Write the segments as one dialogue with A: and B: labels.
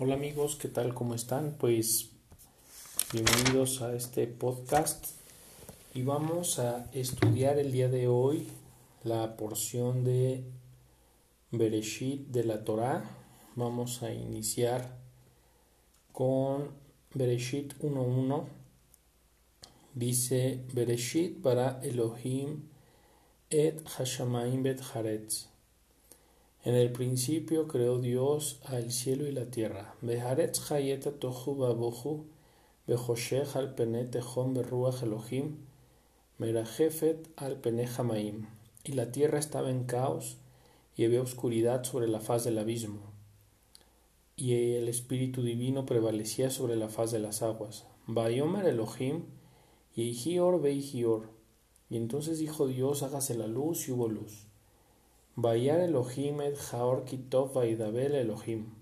A: Hola amigos, ¿qué tal? ¿Cómo están? Pues bienvenidos a este podcast y vamos a estudiar el día de hoy la porción de Bereshit de la Torah. Vamos a iniciar con Bereshit 1.1. Dice Bereshit para Elohim et Hashamaim bet Haretz. En el principio creó Dios al cielo y la tierra. Hayeta tohu merajefet al. Y la tierra estaba en caos y había oscuridad sobre la faz del abismo. Y el Espíritu Divino prevalecía sobre la faz de las aguas. Bayomer Elohim, y Veihior. Y entonces dijo Dios, hágase la luz y hubo luz. Vayar Elohim et Jaor Kitov Vaidabel Elohim.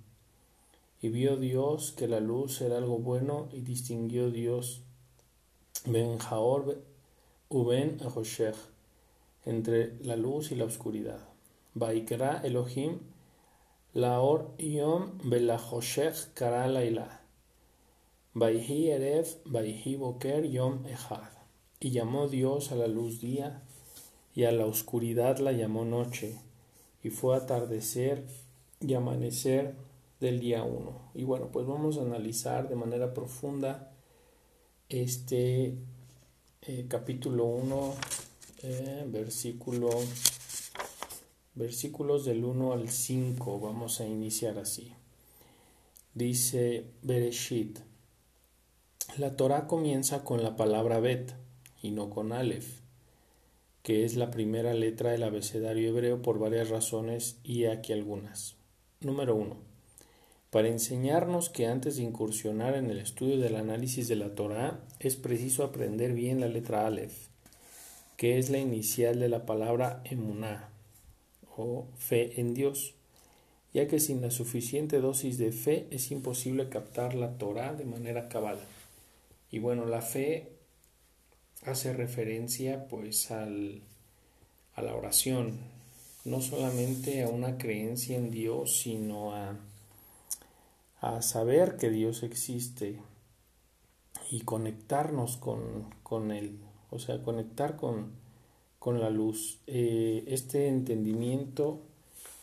A: Y vio Dios que la luz era algo bueno y distinguió Dios Ben Jaor Uben Ahoshech entre la luz y la oscuridad. Vaikra Elohim Laor Yom Belahoshech Kara Laila. Vaihi Erev Vaihi Boker Yom Echad. Y llamó Dios a la luz día y a la oscuridad la llamó noche y fue atardecer y amanecer del día 1. Y bueno, pues vamos a analizar de manera profunda este eh, capítulo 1, eh, versículo, versículos del 1 al 5. Vamos a iniciar así. Dice Bereshit. La Torah comienza con la palabra Bet y no con Aleph que es la primera letra del abecedario hebreo por varias razones y aquí algunas. Número 1. Para enseñarnos que antes de incursionar en el estudio del análisis de la Torah es preciso aprender bien la letra Aleph, que es la inicial de la palabra emuná o fe en Dios, ya que sin la suficiente dosis de fe es imposible captar la Torah de manera cabal. Y bueno, la fe hace referencia pues al, a la oración, no solamente a una creencia en Dios, sino a, a saber que Dios existe y conectarnos con, con Él, o sea, conectar con, con la luz. Eh, este entendimiento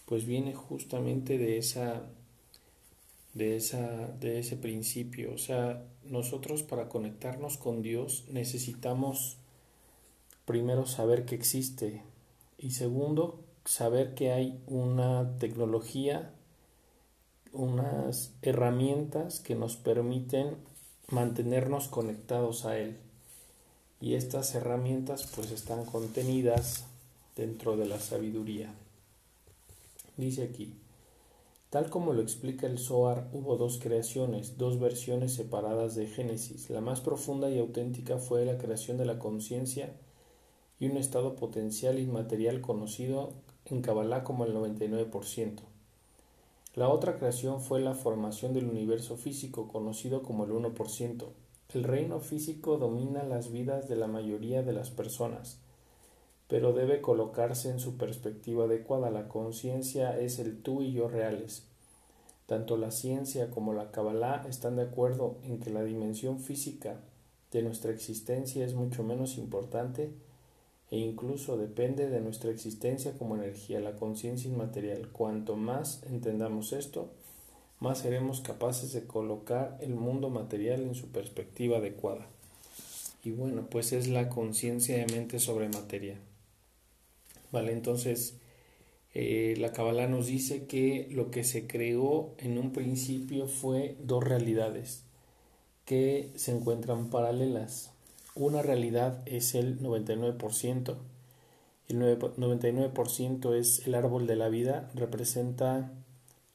A: pues viene justamente de esa de, esa, de ese principio. O sea, nosotros para conectarnos con Dios necesitamos primero saber que existe y segundo saber que hay una tecnología, unas herramientas que nos permiten mantenernos conectados a Él. Y estas herramientas pues están contenidas dentro de la sabiduría. Dice aquí, Tal como lo explica el Zohar, hubo dos creaciones, dos versiones separadas de Génesis. La más profunda y auténtica fue la creación de la conciencia y un estado potencial inmaterial conocido en Kabbalah como el 99%. La otra creación fue la formación del universo físico, conocido como el 1%. El reino físico domina las vidas de la mayoría de las personas, pero debe colocarse en su perspectiva adecuada. La conciencia es el tú y yo reales. Tanto la ciencia como la Kabbalah están de acuerdo en que la dimensión física de nuestra existencia es mucho menos importante e incluso depende de nuestra existencia como energía, la conciencia inmaterial. Cuanto más entendamos esto, más seremos capaces de colocar el mundo material en su perspectiva adecuada. Y bueno, pues es la conciencia de mente sobre materia. Vale, entonces eh, la Kabbalah nos dice que lo que se creó en un principio fue dos realidades que se encuentran paralelas. Una realidad es el 99%. El 99% es el árbol de la vida, representa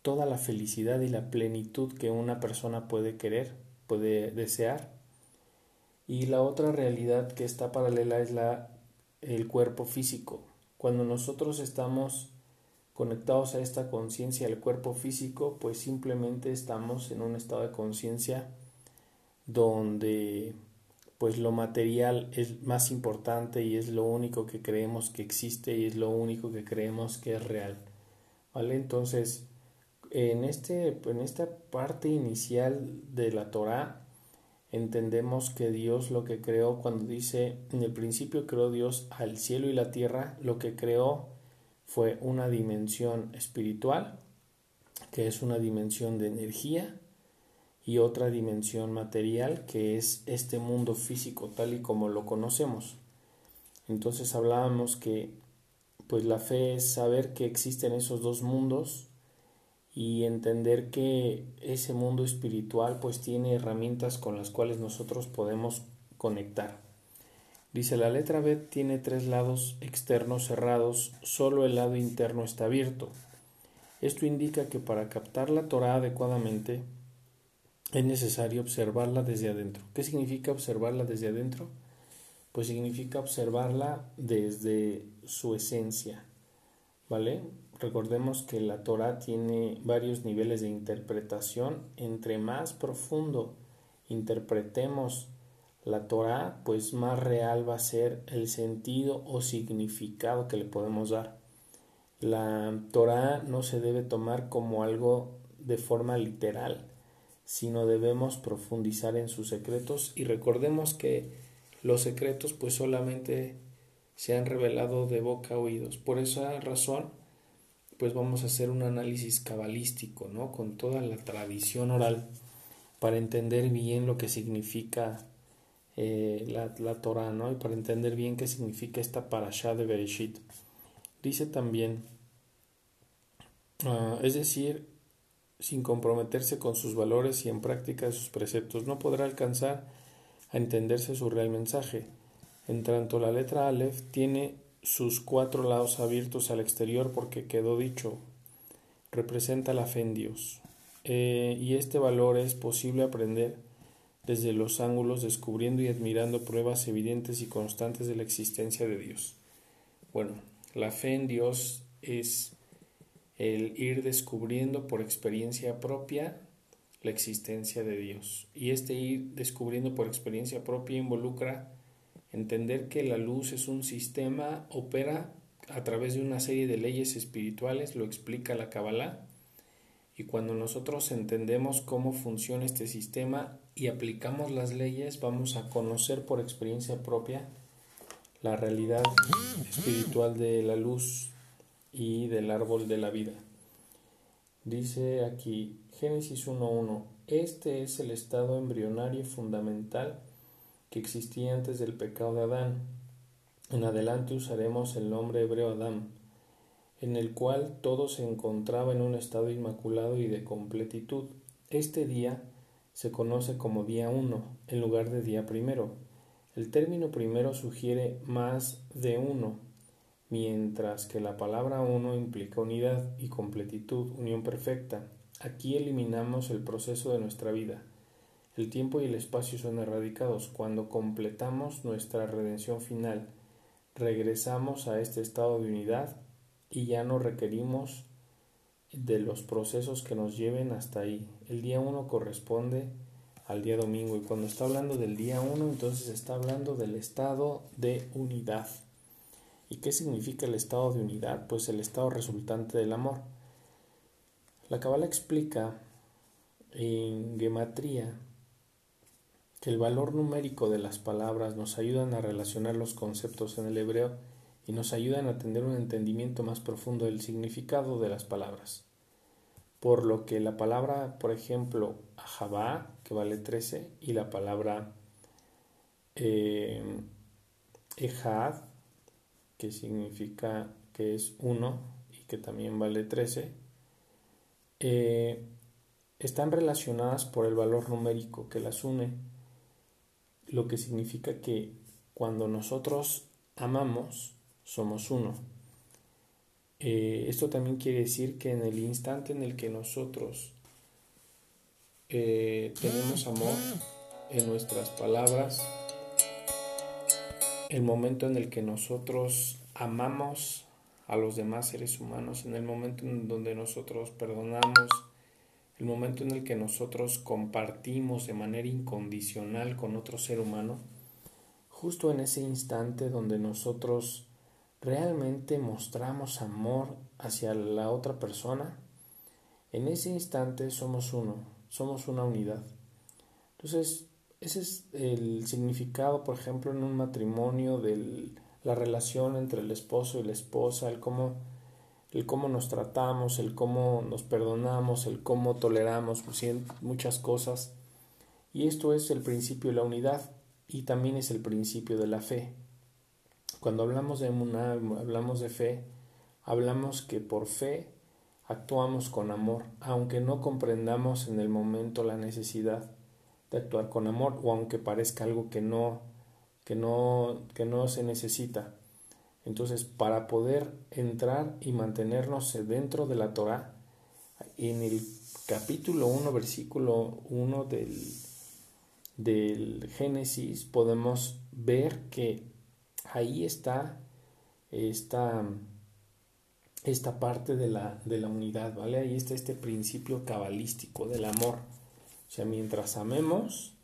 A: toda la felicidad y la plenitud que una persona puede querer, puede desear. Y la otra realidad que está paralela es la el cuerpo físico, cuando nosotros estamos conectados a esta conciencia del cuerpo físico, pues simplemente estamos en un estado de conciencia donde pues lo material es más importante y es lo único que creemos que existe y es lo único que creemos que es real. ¿Vale? Entonces, En, este, en esta parte inicial de la Torah entendemos que Dios lo que creó cuando dice en el principio creó Dios al cielo y la tierra, lo que creó fue una dimensión espiritual, que es una dimensión de energía, y otra dimensión material, que es este mundo físico tal y como lo conocemos. Entonces hablábamos que pues la fe es saber que existen esos dos mundos y entender que ese mundo espiritual pues tiene herramientas con las cuales nosotros podemos conectar. Dice la letra B tiene tres lados externos cerrados, solo el lado interno está abierto. Esto indica que para captar la Torah adecuadamente es necesario observarla desde adentro. ¿Qué significa observarla desde adentro? Pues significa observarla desde su esencia. ¿Vale? Recordemos que la Torah tiene varios niveles de interpretación. Entre más profundo interpretemos la Torah, pues más real va a ser el sentido o significado que le podemos dar. La Torah no se debe tomar como algo de forma literal, sino debemos profundizar en sus secretos y recordemos que los secretos pues solamente se han revelado de boca a oídos. Por esa razón, pues vamos a hacer un análisis cabalístico, ¿no? Con toda la tradición oral para entender bien lo que significa eh, la, la, Torah, ¿no? Y para entender bien qué significa esta parashá de Bereshit. Dice también, uh, es decir, sin comprometerse con sus valores y en práctica de sus preceptos, no podrá alcanzar a entenderse su real mensaje. En tanto, la letra Aleph tiene sus cuatro lados abiertos al exterior porque quedó dicho, representa la fe en Dios. Eh, y este valor es posible aprender desde los ángulos, descubriendo y admirando pruebas evidentes y constantes de la existencia de Dios. Bueno, la fe en Dios es el ir descubriendo por experiencia propia la existencia de Dios. Y este ir descubriendo por experiencia propia involucra entender que la luz es un sistema, opera a través de una serie de leyes espirituales, lo explica la Kabbalah, y cuando nosotros entendemos cómo funciona este sistema y aplicamos las leyes, vamos a conocer por experiencia propia la realidad espiritual de la luz y del árbol de la vida. Dice aquí Génesis 1.1, este es el estado embrionario fundamental que existía antes del pecado de Adán. En adelante usaremos el nombre hebreo Adán en el cual todo se encontraba en un estado inmaculado y de completitud. Este día se conoce como día uno en lugar de día primero. El término primero sugiere más de uno, mientras que la palabra uno implica unidad y completitud, unión perfecta. Aquí eliminamos el proceso de nuestra vida. El tiempo y el espacio son erradicados. Cuando completamos nuestra redención final, regresamos a este estado de unidad y ya no requerimos de los procesos que nos lleven hasta ahí. El día 1 corresponde al día domingo y cuando está hablando del día 1 entonces está hablando del estado de unidad. ¿Y qué significa el estado de unidad? Pues el estado resultante del amor. La Kabbalah explica en gematría que el valor numérico de las palabras nos ayudan a relacionar los conceptos en el hebreo y nos ayudan a tener un entendimiento más profundo del significado de las palabras. Por lo que la palabra, por ejemplo, Ahabá, que vale 13, y la palabra eh, que significa que es uno y que también vale 13, eh, están relacionadas por el valor numérico que las une, lo que significa que cuando nosotros amamos, somos uno. Eh, esto también quiere decir que en el instante en el que nosotros eh, tenemos amor en nuestras palabras, el momento en el que nosotros amamos a los demás seres humanos, en el momento en donde nosotros perdonamos, el momento en el que nosotros compartimos de manera incondicional con otro ser humano, justo en ese instante donde nosotros realmente mostramos amor hacia la otra persona, En ese instante somos uno, somos una unidad. Entonces, ese es el significado, por ejemplo, en un matrimonio de la relación entre el esposo y la esposa, el cómo, el cómo nos tratamos, el cómo nos perdonamos, el cómo toleramos muchas cosas. Y esto es el principio de la unidad y también es el principio de la fe. Cuando hablamos de hablamos de fe, hablamos que por fe actuamos con amor, aunque no comprendamos en el momento la necesidad de actuar con amor o aunque parezca algo que no que no que no se necesita. Entonces, para poder entrar y mantenernos dentro de la Torá, en el capítulo 1, versículo 1 del, del Génesis, podemos ver que ahí está esta, esta parte de la, de la unidad, ¿vale? Ahí está este principio cabalístico del amor. O sea, mientras amemos,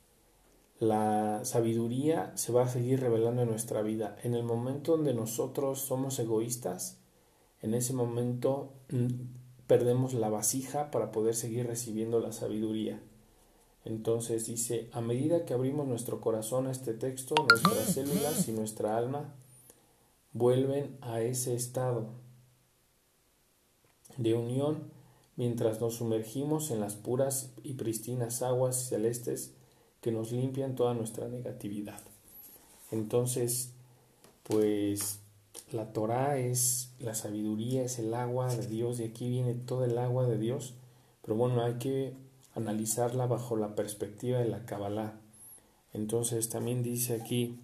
A: la sabiduría se va a seguir revelando en nuestra vida. En el momento donde nosotros somos egoístas, en ese momento mm, perdemos la vasija para poder seguir recibiendo la sabiduría. Entonces dice, a medida que abrimos nuestro corazón a este texto, nuestras células y nuestra alma vuelven a ese estado de unión mientras nos sumergimos en las puras y pristinas aguas celestes que nos limpian toda nuestra negatividad. Entonces, pues la Torah es la sabiduría, es el agua de Dios, y aquí viene todo el agua de Dios, pero bueno, hay que analizarla bajo la perspectiva de la Kabbalah. Entonces también dice aquí,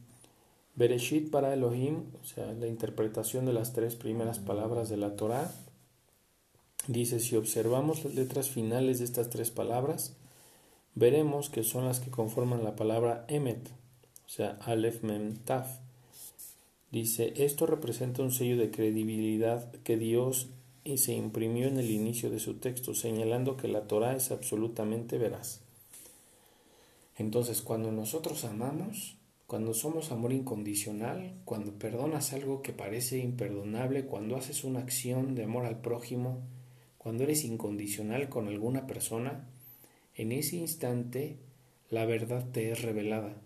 A: Bereshit para Elohim, o sea, la interpretación de las tres primeras palabras de la Torah, Dice, si observamos las letras finales de estas tres palabras, veremos que son las que conforman la palabra Emet, o sea, Aleph Mem Taf. Dice, esto representa un sello de credibilidad que Dios se imprimió en el inicio de su texto, señalando que la Torah es absolutamente veraz. Entonces, cuando nosotros amamos, cuando somos amor incondicional, cuando perdonas algo que parece imperdonable, cuando haces una acción de amor al prójimo, cuando eres incondicional con alguna persona, en ese instante la verdad te es revelada.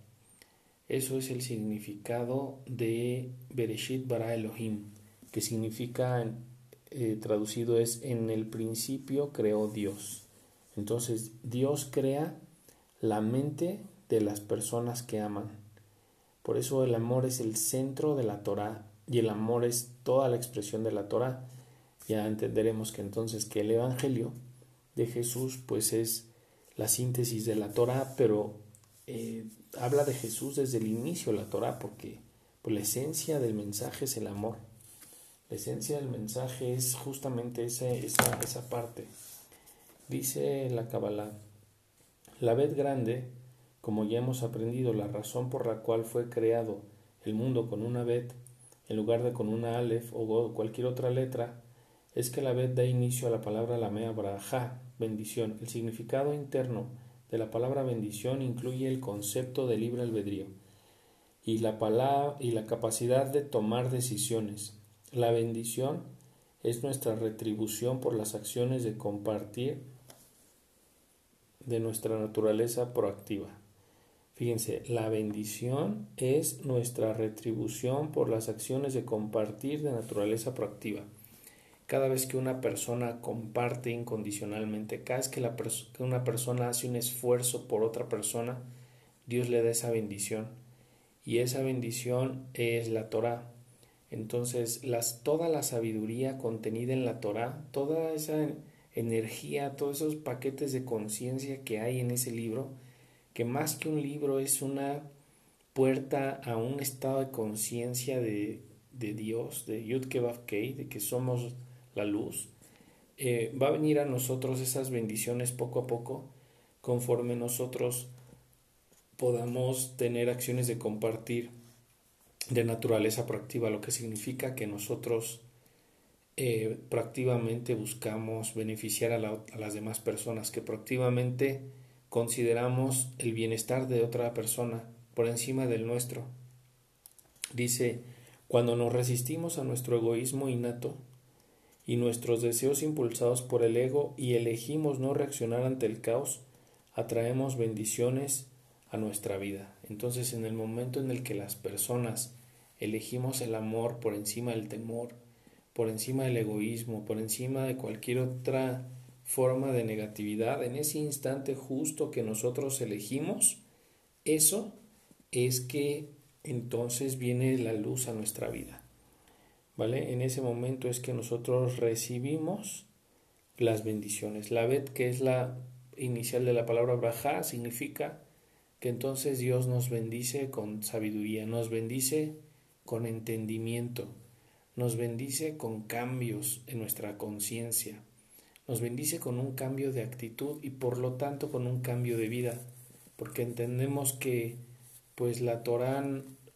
A: Eso es el significado de Bereshit bara Elohim, que significa eh, traducido es en el principio creó Dios. Entonces Dios crea la mente de las personas que aman. Por eso el amor es el centro de la Torah y el amor es toda la expresión de la Torah ya entenderemos que entonces que el Evangelio de Jesús pues es la síntesis de la Torah, pero eh, habla de Jesús desde el inicio la Torah porque pues, la esencia del mensaje es el amor. La esencia del mensaje es justamente esa, esa, esa parte. Dice la Kabbalah, la vez grande, como ya hemos aprendido, la razón por la cual fue creado el mundo con una bet en lugar de con una alef o cualquier otra letra, es que la vez da inicio a la palabra lamea braja, bendición. El significado interno de la palabra bendición incluye el concepto de libre albedrío y la, palabra, y la capacidad de tomar decisiones. La bendición es nuestra retribución por las acciones de compartir de nuestra naturaleza proactiva. Fíjense, la bendición es nuestra retribución por las acciones de compartir de naturaleza proactiva. Cada vez que una persona comparte incondicionalmente, cada vez que, la que una persona hace un esfuerzo por otra persona, Dios le da esa bendición. Y esa bendición es la Torah. Entonces, las, toda la sabiduría contenida en la Torah, toda esa energía, todos esos paquetes de conciencia que hay en ese libro, que más que un libro es una puerta a un estado de conciencia de, de, Dios, de Yud Kei, de que somos la luz, eh, va a venir a nosotros esas bendiciones poco a poco conforme nosotros podamos tener acciones de compartir de naturaleza proactiva, lo que significa que nosotros eh, proactivamente buscamos beneficiar a, a, las demás personas, que proactivamente consideramos el bienestar de otra persona por encima del nuestro. Dice, cuando nos resistimos a nuestro egoísmo innato, y nuestros deseos impulsados por el ego y elegimos no reaccionar ante el caos, atraemos bendiciones a nuestra vida. Entonces en el momento en el que las personas elegimos el amor por encima del temor, por encima del egoísmo, por encima de cualquier otra forma de negatividad, en ese instante justo que nosotros elegimos, eso es que entonces viene la luz a nuestra vida. ¿Vale? En ese momento es que nosotros recibimos las bendiciones. La bet, que es la inicial de la palabra braja, significa que entonces Dios nos bendice con sabiduría, nos bendice con entendimiento, nos bendice con cambios en nuestra conciencia, nos bendice con un cambio de actitud y por lo tanto con un cambio de vida, porque entendemos que pues la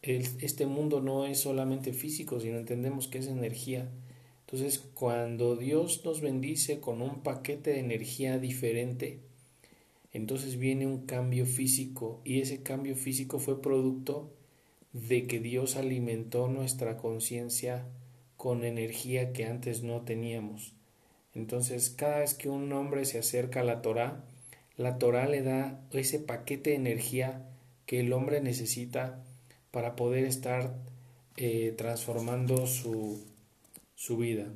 A: Torah, este mundo no es solamente físico, sino entendemos que es energía. Entonces, cuando Dios nos bendice con un paquete de energía diferente, entonces viene un cambio físico y ese cambio físico fue producto de que Dios alimentó nuestra conciencia con energía que antes no teníamos. Entonces, cada vez que un hombre se acerca a la Torah, la Torah le da ese paquete de energía que el hombre necesita para poder estar eh, transformando su, su vida.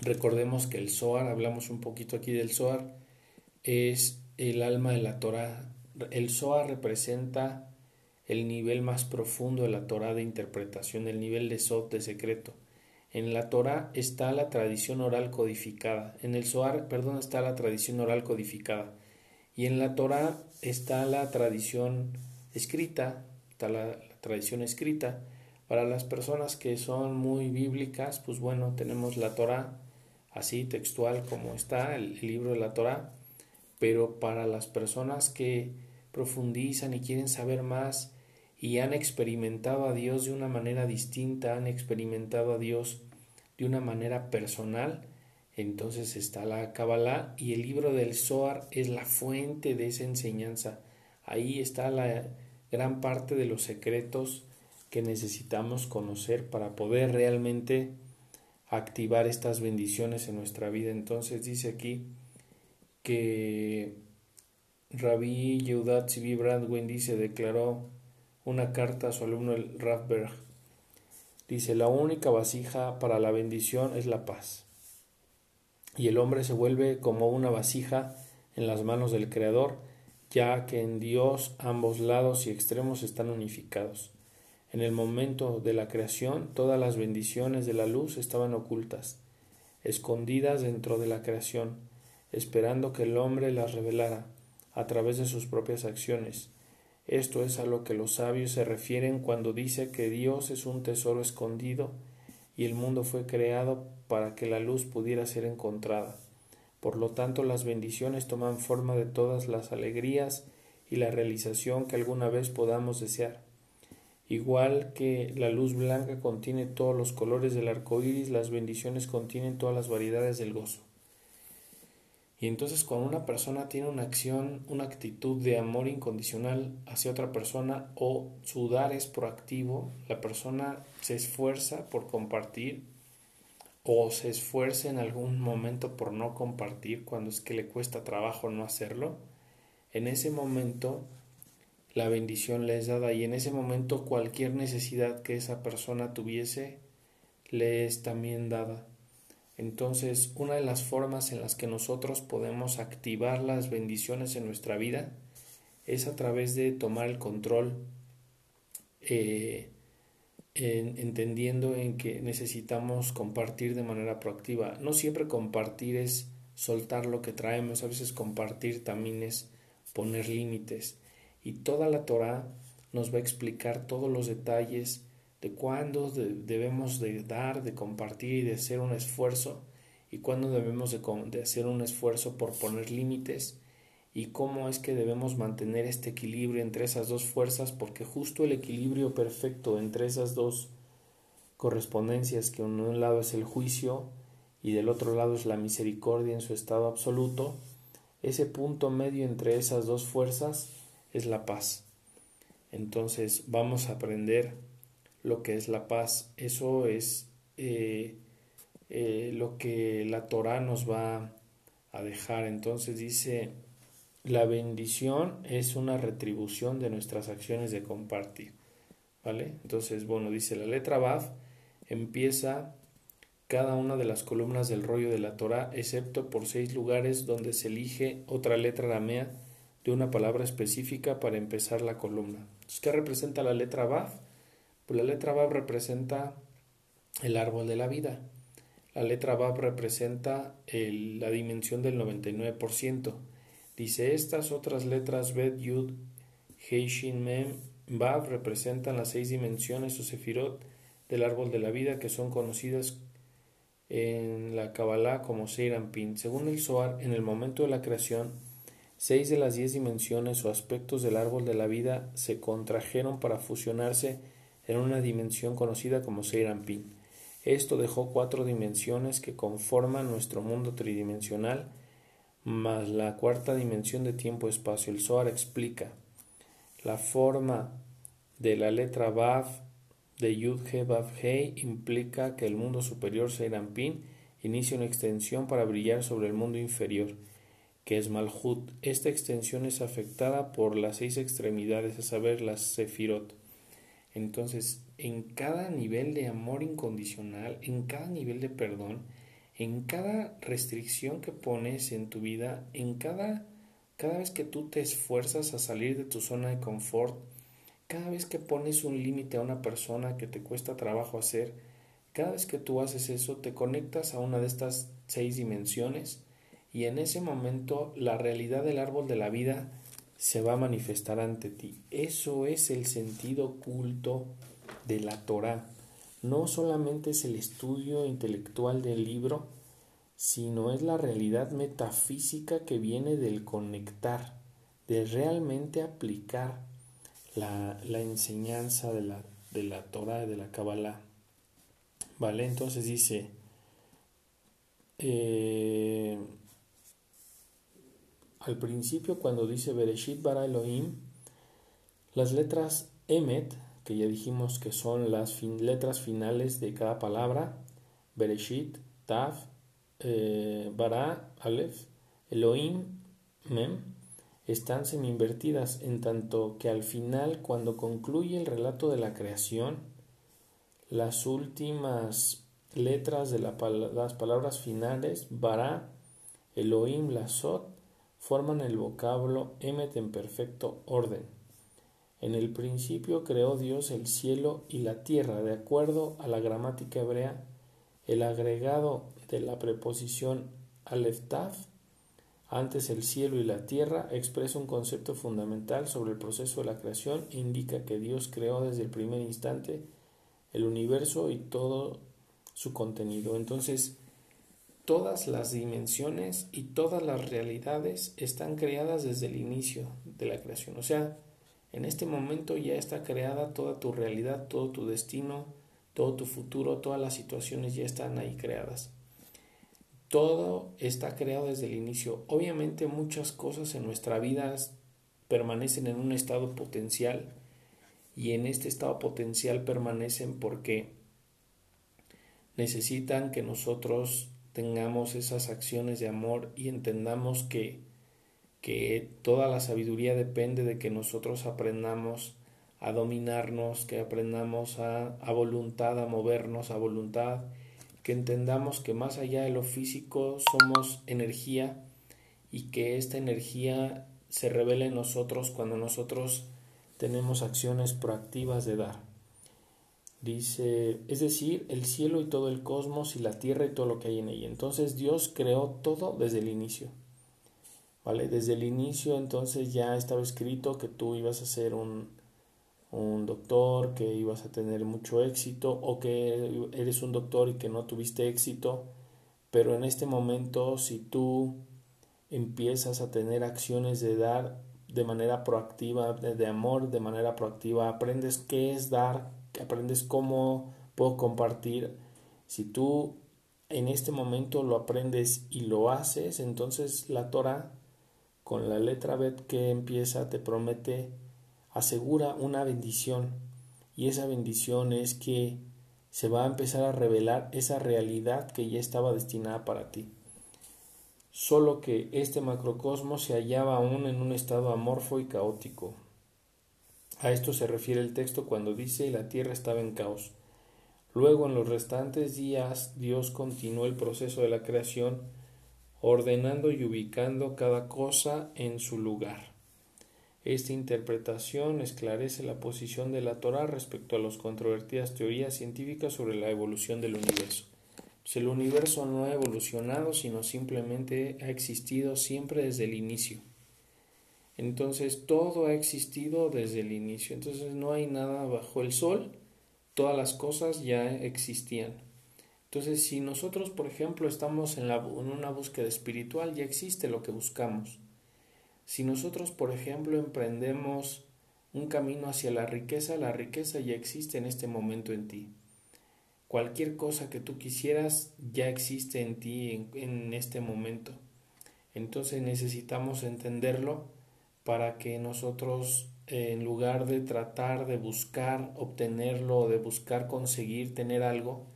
A: Recordemos que el Zohar, hablamos un poquito aquí del Zohar, es el alma de la Torah. El Zohar representa el nivel más profundo de la Torah de interpretación, el nivel de Sot de secreto. En la Torah está la tradición oral codificada. En el Zohar, perdón, está la tradición oral codificada. Y en la Torah está la tradición escrita, está la, tradición escrita. Para las personas que son muy bíblicas, pues bueno, tenemos la Torah así textual como está, el, libro de la Torah. Pero para las personas que profundizan y quieren saber más, y han experimentado a Dios de una manera distinta, han experimentado a Dios de una manera personal, entonces está la Kabbalah y el libro del Zohar es la fuente de esa enseñanza. Ahí está la gran parte de los secretos que necesitamos conocer para poder realmente activar estas bendiciones en nuestra vida. Entonces dice aquí que Rabbi Yehudat Zivi Bradwin se declaró una carta a su alumno el Rathberg. Dice, la única vasija para la bendición es la paz. Y el hombre se vuelve como una vasija en las manos del Creador, ya que en Dios ambos lados y extremos están unificados. En el momento de la creación todas las bendiciones de la luz estaban ocultas, escondidas dentro de la creación, esperando que el hombre las revelara a través de sus propias acciones esto es a lo que los sabios se refieren cuando dice que Dios es un tesoro escondido y el mundo fue creado para que la luz pudiera ser encontrada. Por lo tanto, las bendiciones toman forma de todas las alegrías y la realización que alguna vez podamos desear. Igual que la luz blanca contiene todos los colores del arco iris, las bendiciones contienen todas las variedades del gozo. Y entonces cuando una persona tiene una acción, una actitud de amor incondicional hacia otra persona o su dar es proactivo, la persona se esfuerza por compartir o se esfuerza en algún momento por no compartir cuando es que le cuesta trabajo no hacerlo, en ese momento la bendición le es dada y en ese momento cualquier necesidad que esa persona tuviese le es también dada. Entonces, una de las formas en las que nosotros podemos activar las bendiciones en nuestra vida es a través de tomar el control, eh, entendiendo en que necesitamos compartir de manera proactiva. No siempre compartir es soltar lo que traemos, a veces compartir también es poner límites. Y toda la Torah nos va a explicar todos los detalles de cuándo debemos de dar, de compartir y de hacer un esfuerzo y cuándo debemos de, hacer un esfuerzo por poner límites y cómo es que debemos mantener este equilibrio entre esas dos fuerzas porque justo el equilibrio perfecto entre esas dos correspondencias que en un lado es el juicio y del otro lado es la misericordia en su estado absoluto, ese punto medio entre esas dos fuerzas es la paz. Entonces vamos a aprender lo que es la paz. Eso es, eh, eh, lo que la Torah nos va a dejar. Entonces dice, la bendición es una retribución de nuestras acciones de compartir. ¿Vale? Entonces, bueno, dice la letra Baf empieza cada una de las columnas del rollo de la Torah, excepto por seis lugares donde se elige otra letra aramea de una palabra específica para empezar la columna. ¿Qué representa la letra Baf? Pues la letra Baf representa el árbol de la vida. La letra Bab representa la dimensión del 99%. Dice, estas otras letras Bet, Yud, Hei, Shin, Mem, Bab representan las seis dimensiones o sefirot del árbol de la vida que son conocidas en la Kabbalah como Seirampin. Según el Zohar, en el momento de la creación, seis de las diez dimensiones o aspectos del árbol de la vida se contrajeron para fusionarse en una dimensión conocida como Seirampin. Esto dejó cuatro dimensiones que conforman nuestro mundo tridimensional, más la cuarta dimensión de tiempo-espacio. El Zohar explica la forma de la letra Vav de Yud He implica que el mundo superior Seirampin inicia una extensión para brillar sobre el mundo inferior, que es Malhut. Esta extensión es afectada por las seis extremidades, a saber, las Sefirot. Entonces, en cada nivel de amor incondicional, en cada nivel de perdón, en cada restricción que pones en tu vida, en cada, cada vez que tú te esfuerzas a salir de tu zona de confort, cada vez que pones un límite a una persona que te cuesta trabajo hacer, cada vez que tú haces eso, te conectas a una de estas seis dimensiones y en ese momento la realidad del árbol de la vida se va a manifestar ante ti. Eso es el sentido oculto de la Torah. No solamente es el estudio intelectual del libro, sino es la realidad metafísica que viene del conectar, de realmente aplicar la, enseñanza de la, de la Torah, de la Kabbalah. ¿Vale? Entonces dice, eh, al principio cuando dice Bereshit bara Elohim, las letras Emet, que ya dijimos que son las letras finales de cada palabra, Bereshit, Tav, eh, Bara, Aleph, Elohim, Mem, están semi-invertidas, en tanto que al final, cuando concluye el relato de la creación, las últimas letras de las palabras finales, Bara, Elohim, Lasot, forman el vocablo Emet en perfecto orden. En el principio creó Dios el cielo y la tierra, de acuerdo a la gramática hebrea, el agregado de la preposición aleftaf antes el cielo y la tierra expresa un concepto fundamental sobre el proceso de la creación e indica que Dios creó desde el primer instante el universo y todo su contenido. Entonces, todas las dimensiones y todas las realidades están creadas desde el inicio de la creación. O sea, en este momento ya está creada toda tu realidad, todo tu destino, todo tu futuro, todas las situaciones ya están ahí creadas. Todo está creado desde el inicio. Obviamente muchas cosas en nuestra vida permanecen en un estado potencial y en este estado potencial permanecen porque necesitan que nosotros tengamos esas acciones de amor y entendamos que, que toda la sabiduría depende de que nosotros aprendamos a dominarnos, que aprendamos a, a voluntad, a movernos a voluntad que entendamos que más allá de lo físico somos energía y que esta energía se revela en nosotros cuando nosotros tenemos acciones proactivas de dar. Dice, es decir, el cielo y todo el cosmos y la tierra y todo lo que hay en ella. Entonces Dios creó todo desde el inicio. ¿Vale? Desde el inicio entonces ya estaba escrito que tú ibas a ser un, un doctor, que ibas a tener mucho éxito o que eres un doctor y que no tuviste éxito, pero en este momento si tú empiezas a tener acciones de dar de manera proactiva, de, amor, de manera proactiva, aprendes qué es dar, aprendes cómo puedo compartir, si tú en este momento lo aprendes y lo haces, entonces la Torah con la letra Bet que empieza te promete asegura una bendición y esa bendición es que se va a empezar a revelar esa realidad que ya estaba destinada para ti. Solo que este macrocosmos se hallaba aún en un estado amorfo y caótico. A esto se refiere el texto cuando dice la tierra estaba en caos. Luego en los restantes días Dios continuó el proceso de la creación, ordenando y ubicando cada cosa en su lugar. Esta interpretación esclarece la posición de la Torah respecto a las controvertidas teorías científicas sobre la evolución del universo. Pues el universo no ha evolucionado, sino simplemente ha existido siempre desde el inicio. Entonces todo ha existido desde el inicio. Entonces no hay nada bajo el sol, todas las cosas ya existían. Entonces si nosotros, por ejemplo, estamos en, la, en una búsqueda espiritual, ya existe lo que buscamos. Si nosotros, por ejemplo, emprendemos un camino hacia la riqueza, la riqueza ya existe en este momento en ti. Cualquier cosa que tú quisieras ya existe en ti en, este momento. Entonces necesitamos entenderlo para que nosotros, en lugar de tratar de buscar obtenerlo o de buscar conseguir tener algo,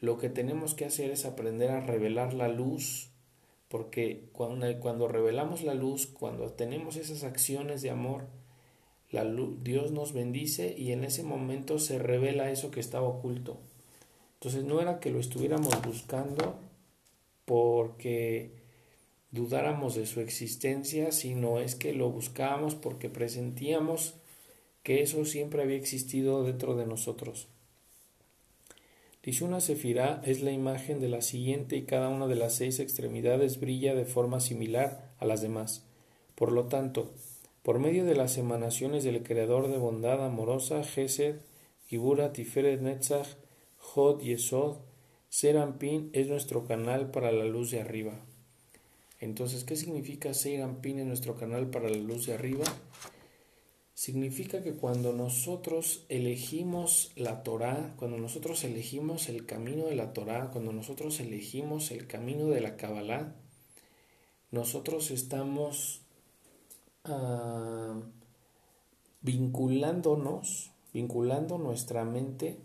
A: lo que tenemos que hacer es aprender a revelar la luz porque cuando, revelamos la luz, cuando tenemos esas acciones de amor, la Dios nos bendice y en ese momento se revela eso que estaba oculto. Entonces no era que lo estuviéramos buscando porque dudáramos de su existencia, sino es que lo buscábamos porque presentíamos que eso siempre había existido dentro de nosotros. Tishuna Sefirá es la imagen de la siguiente y cada una de las seis extremidades brilla de forma similar a las demás. Por lo tanto, por medio de las emanaciones del Creador de bondad amorosa, Gesed, Gibura, Tiferet, Netzach, Jod, Yesod, Serampin es nuestro canal para la luz de arriba. Entonces, ¿qué significa Serampin es nuestro canal para la luz de arriba? Significa que cuando nosotros elegimos la Torah, cuando nosotros elegimos el camino de la Torah, cuando nosotros elegimos el camino de la Kabbalah, nosotros estamos ah, vinculándonos, vinculando nuestra mente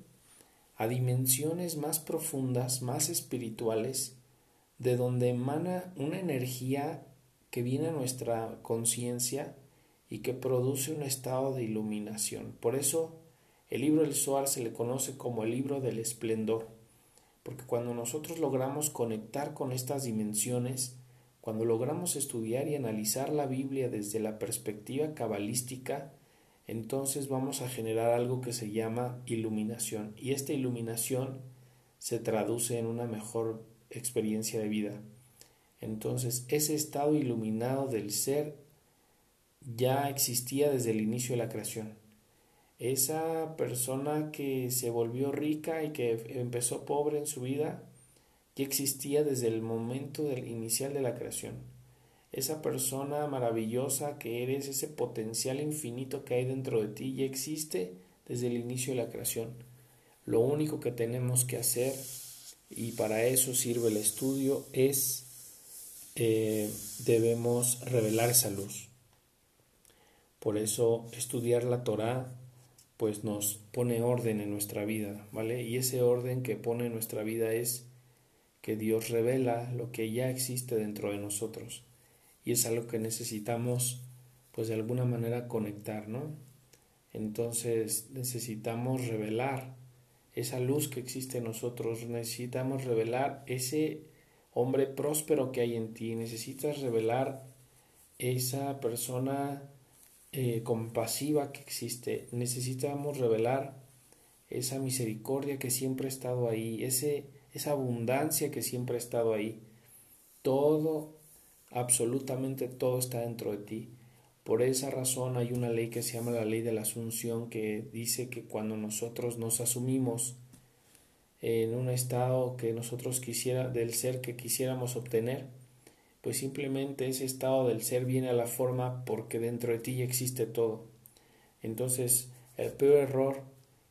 A: a dimensiones más profundas, más espirituales, de donde emana una energía que viene a nuestra conciencia y que produce un estado de iluminación. Por eso el libro del Zohar se le conoce como el libro del esplendor, porque cuando nosotros logramos conectar con estas dimensiones, cuando logramos estudiar y analizar la Biblia desde la perspectiva cabalística, entonces vamos a generar algo que se llama iluminación. Y esta iluminación se traduce en una mejor experiencia de vida. Entonces, ese estado iluminado del ser ya existía desde el inicio de la creación. Esa persona que se volvió rica y que empezó pobre en su vida, ya existía desde el momento del inicial de la creación. Esa persona maravillosa que eres, ese potencial infinito que hay dentro de ti, ya existe desde el inicio de la creación. Lo único que tenemos que hacer, y para eso sirve el estudio, es eh, debemos revelar esa luz. Por eso estudiar la Torah pues nos pone orden en nuestra vida, ¿vale? Y ese orden que pone en nuestra vida es que Dios revela lo que ya existe dentro de nosotros. Y es algo que necesitamos pues de alguna manera conectar, ¿no? Entonces necesitamos revelar esa luz que existe en nosotros, necesitamos revelar ese hombre próspero que hay en ti, necesitas revelar esa persona eh, compasiva que existe. Necesitamos revelar esa misericordia que siempre ha estado ahí, ese, esa abundancia que siempre ha estado ahí. Todo, absolutamente todo está dentro de ti. Por esa razón hay una ley que se llama la ley de la asunción que dice que cuando nosotros nos asumimos en un estado que nosotros quisiera del ser que quisiéramos obtener, pues simplemente ese estado del ser viene a la forma porque dentro de ti ya existe todo. Entonces, el peor error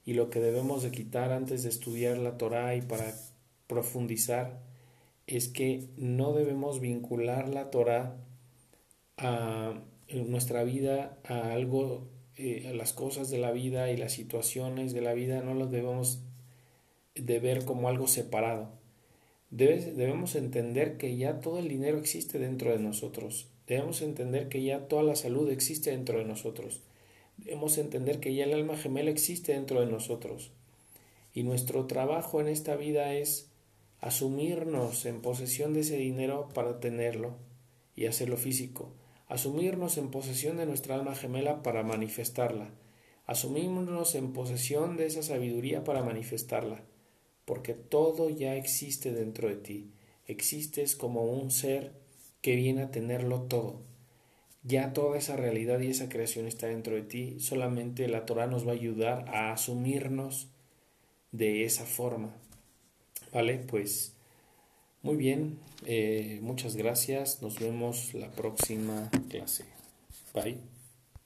A: y lo que debemos de quitar antes de estudiar la Torah y para profundizar es que no debemos vincular la Torah a nuestra vida, a algo, eh, a las cosas de la vida y las situaciones de la vida, no los debemos de ver como algo separado. Debemos entender que ya todo el dinero existe dentro de nosotros. Debemos entender que ya toda la salud existe dentro de nosotros. Debemos entender que ya el alma gemela existe dentro de nosotros. Y nuestro trabajo en esta vida es asumirnos en posesión de ese dinero para tenerlo y hacerlo físico. Asumirnos en posesión de nuestra alma gemela para manifestarla. Asumirnos en posesión de esa sabiduría para manifestarla porque todo ya existe dentro de ti. Existes como un ser que viene a tenerlo todo. Ya toda esa realidad y esa creación está dentro de ti. Solamente la Torah nos va a ayudar a asumirnos de esa forma. Vale, pues muy bien. Eh, muchas gracias. Nos vemos la próxima clase. Bye.